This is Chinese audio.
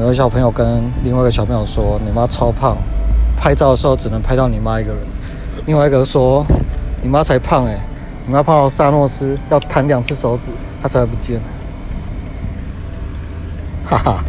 有个小朋友跟另外一个小朋友说：“你妈超胖，拍照的时候只能拍到你妈一个人。”另外一个说：“你妈才胖哎，你妈胖到萨诺斯要弹两次手指，她才会不见。”哈哈。